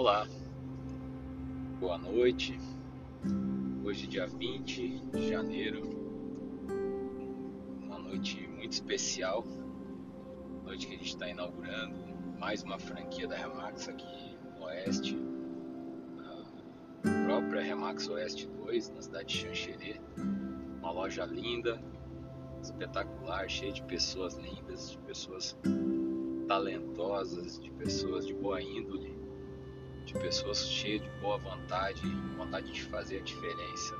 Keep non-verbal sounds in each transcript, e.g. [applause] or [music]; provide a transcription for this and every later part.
Olá, boa noite. Hoje, dia 20 de janeiro, uma noite muito especial. Noite que a gente está inaugurando mais uma franquia da Remax aqui no Oeste, a própria Remax Oeste 2, na cidade de Xanxerê. Uma loja linda, espetacular, cheia de pessoas lindas, de pessoas talentosas, de pessoas de boa índole de pessoas cheias de boa vontade, vontade de fazer a diferença.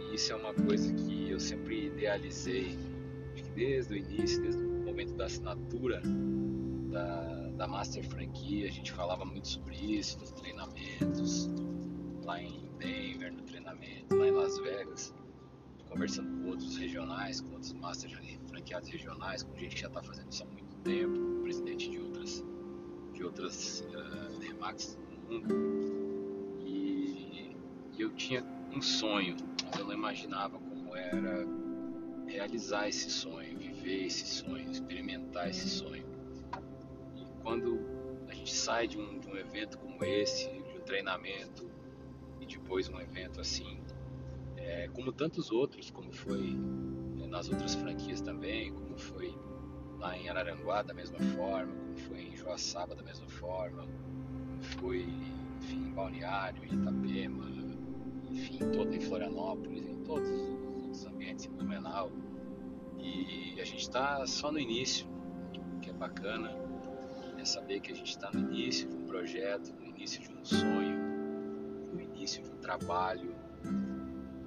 E, isso é uma coisa que eu sempre idealizei, desde o início, desde o momento da assinatura da, da Master Franquia, a gente falava muito sobre isso nos treinamentos, lá em Denver, no treinamento, lá em Las Vegas, conversando com outros regionais, com outros Master franqueados regionais, com gente que já está fazendo isso há muito tempo, presidente de outras outras uh, Remax no mundo e, e eu tinha um sonho, mas eu não imaginava como era realizar esse sonho, viver esse sonho, experimentar esse sonho. E quando a gente sai de um, de um evento como esse, de um treinamento e depois um evento assim, é, como tantos outros, como foi é, nas outras franquias também, como foi lá em Araranguá da mesma forma, foi em Joaçaba da mesma forma, foi enfim, em Balneário, em Itapema, enfim, todo em Florianópolis, em todos os ambientes, em Blumenau. E a gente está só no início, o que é bacana é saber que a gente está no início de um projeto, no início de um sonho, no início de um trabalho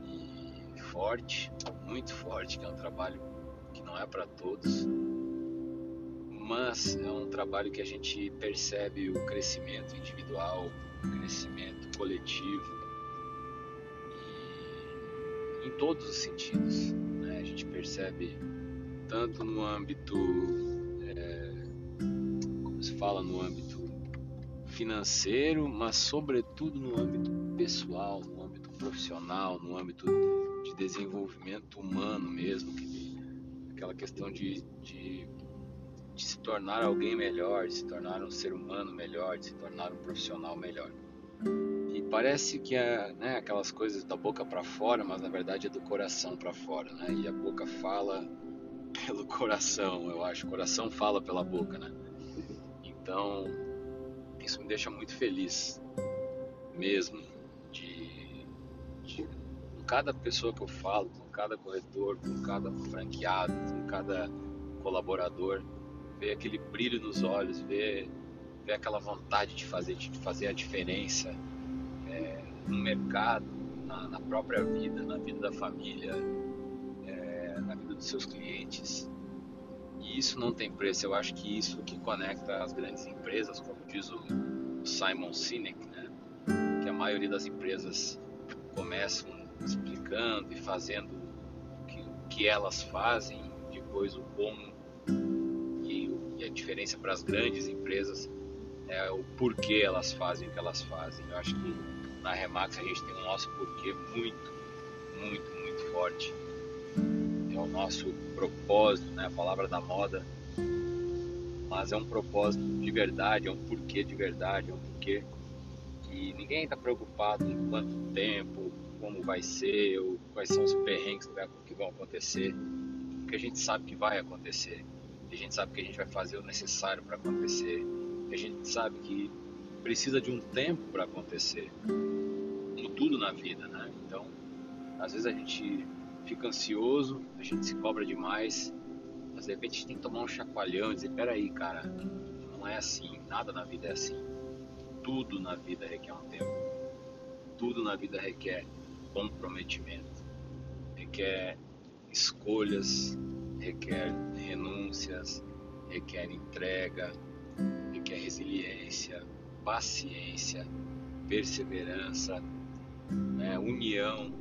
e forte, muito forte, que é um trabalho que não é para todos, mas é um trabalho que a gente percebe o crescimento individual, o crescimento coletivo em todos os sentidos. Né? A gente percebe tanto no âmbito, é, como se fala, no âmbito financeiro, mas sobretudo no âmbito pessoal, no âmbito profissional, no âmbito de desenvolvimento humano mesmo, que, aquela questão de, de de se tornar alguém melhor, de se tornar um ser humano melhor, de se tornar um profissional melhor. E parece que é né, aquelas coisas da boca para fora, mas na verdade é do coração para fora, né? E a boca fala pelo coração, eu acho. O coração fala pela boca, né? Então, isso me deixa muito feliz, mesmo, de, de com cada pessoa que eu falo, com cada corretor, com cada franqueado, com cada colaborador ver aquele brilho nos olhos, ver, ver aquela vontade de fazer, de fazer a diferença é, no mercado, na, na, própria vida, na vida da família, é, na vida dos seus clientes. E isso não tem preço. Eu acho que isso que conecta as grandes empresas, como diz o Simon Sinek, né? que a maioria das empresas começam explicando e fazendo o que, o que elas fazem, depois o como diferença para as grandes empresas é o porquê elas fazem o que elas fazem. Eu acho que na Remax a gente tem o nosso porquê muito, muito, muito forte. É o nosso propósito, né? a palavra da moda. Mas é um propósito de verdade, é um porquê de verdade, é um porquê que ninguém está preocupado em quanto tempo, como vai ser, ou quais são os perrengues que vão acontecer, porque a gente sabe que vai acontecer a gente sabe que a gente vai fazer o necessário para acontecer, a gente sabe que precisa de um tempo para acontecer, como tudo na vida, né? Então, às vezes a gente fica ansioso, a gente se cobra demais, mas de repente a gente tem que tomar um chacoalhão e dizer: peraí, cara, não é assim, nada na vida é assim. Tudo na vida requer um tempo, tudo na vida requer comprometimento, requer escolhas, requer renúncias, requer entrega, requer resiliência, paciência, perseverança, né, união,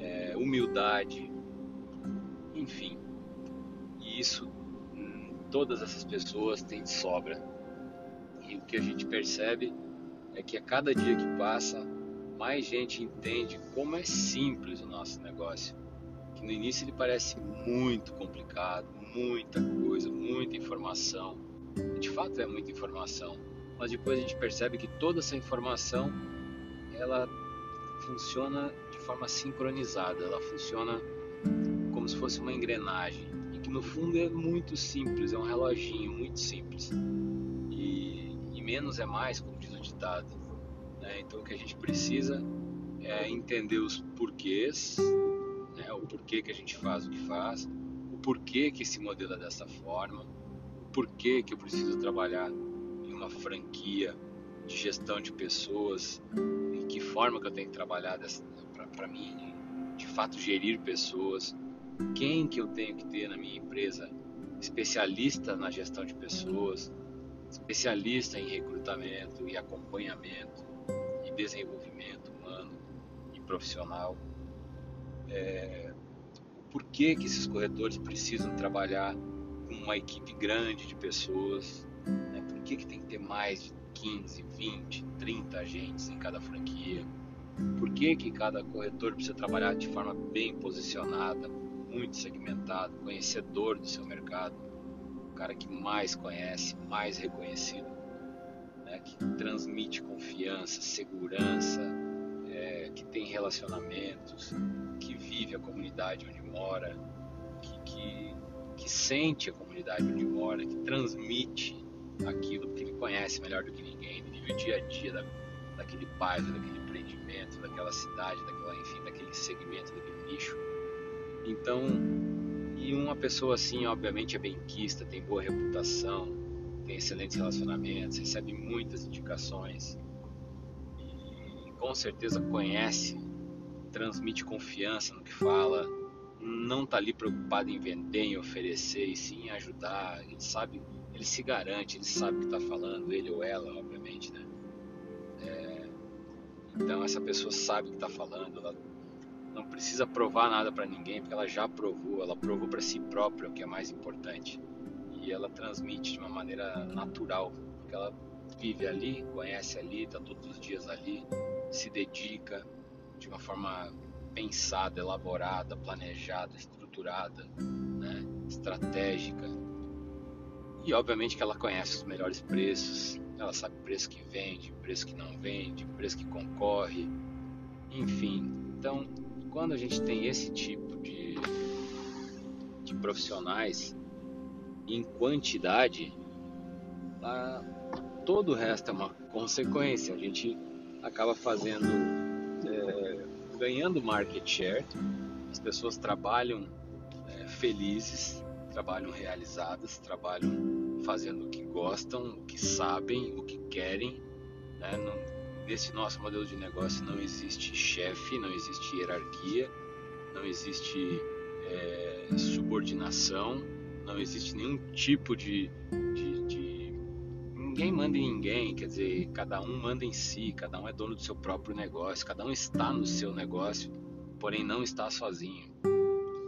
é, humildade, enfim. E isso hum, todas essas pessoas têm de sobra. E o que a gente percebe é que a cada dia que passa, mais gente entende como é simples o nosso negócio no início ele parece muito complicado, muita coisa, muita informação, De fato é muita informação, mas depois a gente percebe que toda essa informação ela funciona de forma sincronizada, ela funciona como se fosse uma engrenagem. E que no fundo é muito simples, é um reloginho muito simples. E, e menos é mais, como diz o ditado. Né? Então o que a gente precisa é entender os porquês, né? o porquê que a gente faz o que faz, o porquê que esse modelo é dessa forma, o porquê que eu preciso trabalhar em uma franquia de gestão de pessoas, em que forma que eu tenho que trabalhar para mim, de fato gerir pessoas, quem que eu tenho que ter na minha empresa especialista na gestão de pessoas, especialista em recrutamento e acompanhamento e desenvolvimento humano e profissional. É, por que, esses corretores precisam trabalhar com uma equipe grande de pessoas? Né? Por que, que tem que ter mais de 15, 20, 30 agentes em cada franquia? Por que, que cada corretor precisa trabalhar de forma bem posicionada, muito segmentado, conhecedor do seu mercado, o cara que mais conhece, mais reconhecido, né? que transmite confiança, segurança, que tem relacionamentos, que vive a comunidade onde mora, que, que, que sente a comunidade onde mora, que transmite aquilo que ele conhece melhor do que ninguém, ele vive o dia a dia da, daquele bairro, daquele empreendimento, daquela cidade, daquela, enfim, daquele segmento, daquele nicho. Então, e uma pessoa assim, obviamente, é benquista, tem boa reputação, tem excelentes relacionamentos, recebe muitas indicações com certeza conhece, transmite confiança no que fala, não está ali preocupado em vender, em oferecer, e sim em ajudar. Ele sabe, ele se garante, ele sabe o que está falando, ele ou ela, obviamente, né? É, então essa pessoa sabe o que está falando, ela não precisa provar nada para ninguém, porque ela já provou, ela provou para si própria o que é mais importante. E ela transmite de uma maneira natural, porque ela vive ali, conhece ali, está todos os dias ali, se dedica de uma forma pensada, elaborada, planejada, estruturada, né? estratégica. E obviamente que ela conhece os melhores preços, ela sabe preço que vende, preço que não vende, preço que concorre, enfim. Então, quando a gente tem esse tipo de, de profissionais em quantidade, a, todo o resto é uma consequência. A gente acaba fazendo, é, ganhando market share, as pessoas trabalham é, felizes, trabalham realizadas, trabalham fazendo o que gostam, o que sabem, o que querem. Né? Nesse nosso modelo de negócio não existe chefe, não existe hierarquia, não existe é, subordinação, não existe nenhum tipo de, de, Ninguém manda em ninguém, quer dizer, cada um manda em si, cada um é dono do seu próprio negócio, cada um está no seu negócio, porém não está sozinho.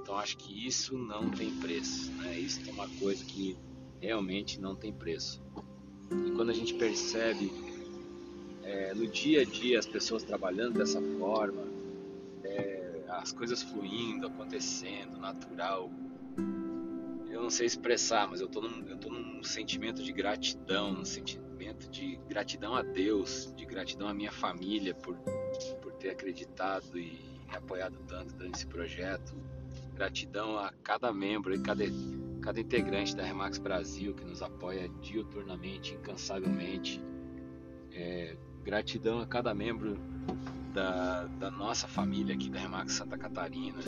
Então acho que isso não tem preço, né? Isso é uma coisa que realmente não tem preço. E quando a gente percebe é, no dia a dia as pessoas trabalhando dessa forma, é, as coisas fluindo, acontecendo, natural. Não sei expressar, mas eu tô num, eu tô num sentimento de gratidão, num sentimento de gratidão a Deus, de gratidão à minha família por, por ter acreditado e apoiado tanto nesse projeto. Gratidão a cada membro e cada, cada integrante da Remax Brasil que nos apoia diuturnamente, incansavelmente. É, Gratidão a cada membro da, da nossa família aqui da Remax Santa Catarina,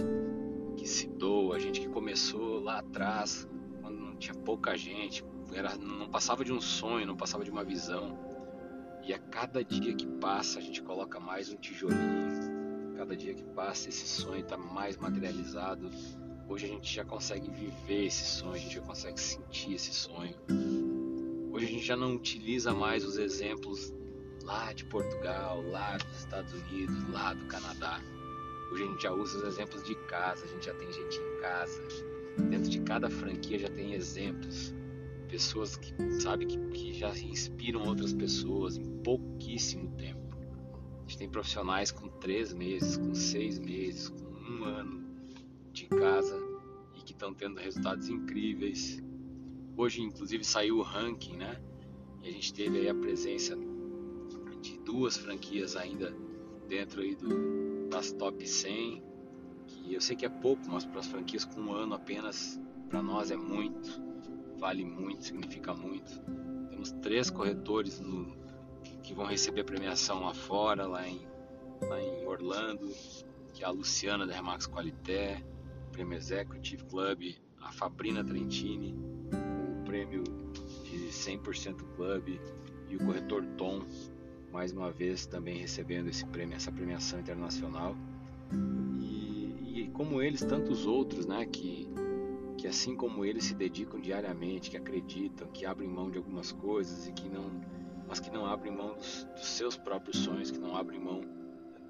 que se doa, a gente que começou lá atrás, quando não tinha pouca gente, era, não passava de um sonho, não passava de uma visão. E a cada dia que passa, a gente coloca mais um tijolinho. Cada dia que passa, esse sonho está mais materializado. Hoje a gente já consegue viver esse sonho, a gente já consegue sentir esse sonho. Hoje a gente já não utiliza mais os exemplos lá de Portugal, lá dos Estados Unidos, lá do Canadá. Hoje a gente já usa os exemplos de casa, a gente já tem gente em casa. Dentro de cada franquia já tem exemplos. Pessoas que, sabe, que, que já inspiram outras pessoas em pouquíssimo tempo. A gente tem profissionais com três meses, com seis meses, com um ano de casa e que estão tendo resultados incríveis. hoje inclusive saiu o ranking, né? E a gente teve aí a presença de duas franquias ainda dentro aí do, das top 100, que eu sei que é pouco, mas para as franquias com um ano apenas, para nós é muito, vale muito, significa muito. Temos três corretores no, que, que vão receber a premiação lá fora, lá em, lá em Orlando, que é a Luciana da Remax Qualité, o Prêmio Executive Club, a Fabrina Trentini, o prêmio de 100% Club e o corretor Tom, mais uma vez também recebendo esse prêmio, essa premiação internacional. E, e como eles, tantos outros, né, que, que assim como eles se dedicam diariamente, que acreditam, que abrem mão de algumas coisas e que não, mas que não abrem mão dos, dos seus próprios sonhos, que não abrem mão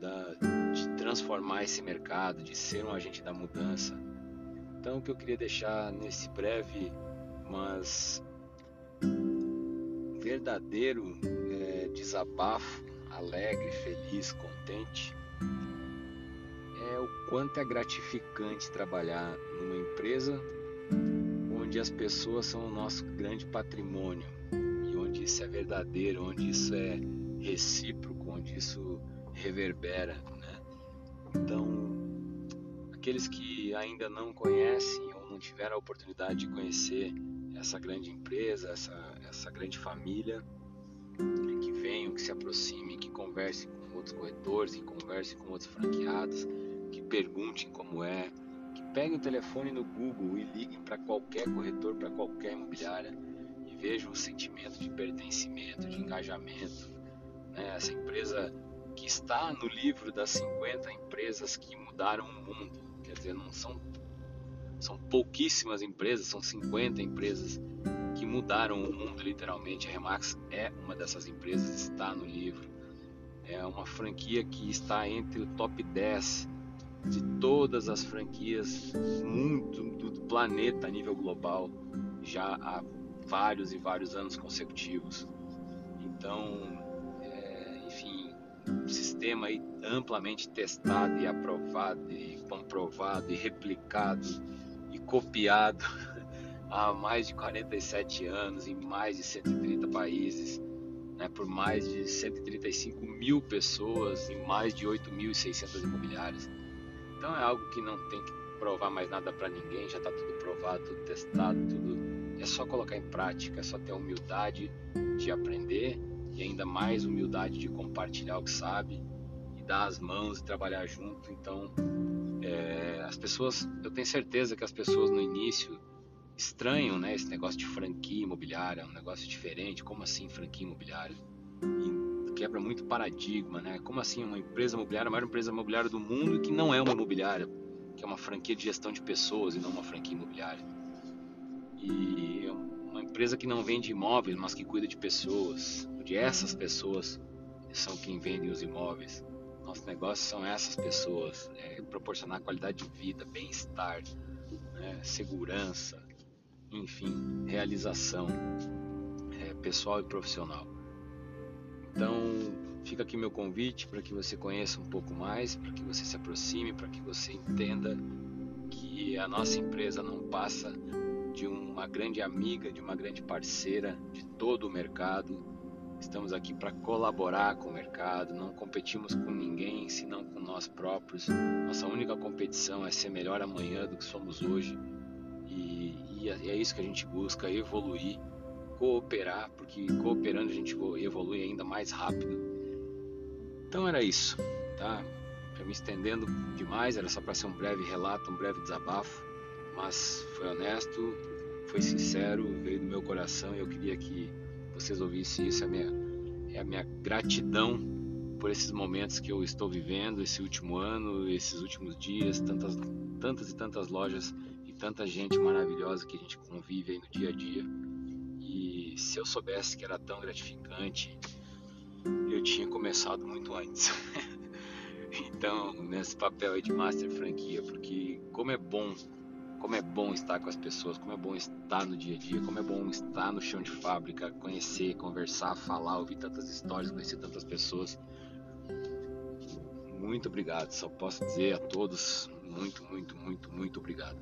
da, de transformar esse mercado, de ser um agente da mudança. Então, o que eu queria deixar nesse breve, mas verdadeiro desabafo, alegre, feliz, contente, é o quanto é gratificante trabalhar numa empresa onde as pessoas são o nosso grande patrimônio e onde isso é verdadeiro, onde isso é recíproco, onde isso reverbera, né? Então, aqueles que ainda não conhecem ou não tiveram a oportunidade de conhecer essa grande empresa, essa, essa grande família, que venham, que se aproximem, que conversem com outros corretores, que conversem com outros franqueados, que perguntem como é, que peguem o telefone no Google e liguem para qualquer corretor, para qualquer imobiliária e vejam o sentimento de pertencimento, de engajamento. Né? Essa empresa que está no livro das 50 empresas que mudaram o mundo, quer dizer, não são são pouquíssimas empresas, são 50 empresas mudaram o mundo literalmente. A Remax é uma dessas empresas, está no livro. É uma franquia que está entre o top 10 de todas as franquias muito do planeta a nível global já há vários e vários anos consecutivos. Então, é, enfim, um sistema amplamente testado e aprovado e comprovado e replicado e copiado [laughs] há mais de 47 anos em mais de 130 países, né, por mais de 135 mil pessoas em mais de 8.600 imobiliárias. Então é algo que não tem que provar mais nada para ninguém, já está tudo provado, tudo testado, tudo é só colocar em prática, é só ter a humildade de aprender e ainda mais humildade de compartilhar o que sabe e dar as mãos e trabalhar junto. Então é, as pessoas, eu tenho certeza que as pessoas no início estranham, né, esse negócio de franquia imobiliária, é um negócio diferente. Como assim franquia imobiliária? E quebra muito paradigma, né? Como assim uma empresa imobiliária, a maior empresa imobiliária do mundo que não é uma imobiliária, que é uma franquia de gestão de pessoas e não uma franquia imobiliária. E é uma empresa que não vende imóveis, mas que cuida de pessoas, onde essas pessoas são quem vendem os imóveis. Nosso negócio são essas pessoas, é proporcionar qualidade de vida, bem-estar, né, segurança, enfim, realização é, pessoal e profissional. Então, fica aqui meu convite para que você conheça um pouco mais, para que você se aproxime, para que você entenda que a nossa empresa não passa de uma grande amiga, de uma grande parceira de todo o mercado Estamos aqui para colaborar com o mercado, não competimos com ninguém senão com nós próprios. Nossa única competição é ser melhor amanhã do que somos hoje. E, e é, é isso que a gente busca: evoluir, cooperar, porque cooperando a gente evolui ainda mais rápido. Então era isso, tá? Já me estendendo demais, era só para ser um breve relato, um breve desabafo, mas foi honesto, foi sincero, veio do meu coração e eu queria que vocês ouvissem isso. É a minha, é a minha gratidão por esses momentos que eu estou vivendo, esse último ano, esses últimos dias, tantas, tantas e tantas lojas tanta gente maravilhosa que a gente convive aí no dia a dia. E se eu soubesse que era tão gratificante, eu tinha começado muito antes. [laughs] então, nesse papel aí de master franquia, porque como é bom como é bom estar com as pessoas, como é bom estar no dia a dia, como é bom estar no chão de fábrica, conhecer, conversar, falar, ouvir tantas histórias, conhecer tantas pessoas. Muito obrigado, só posso dizer a todos muito, muito, muito, muito obrigado.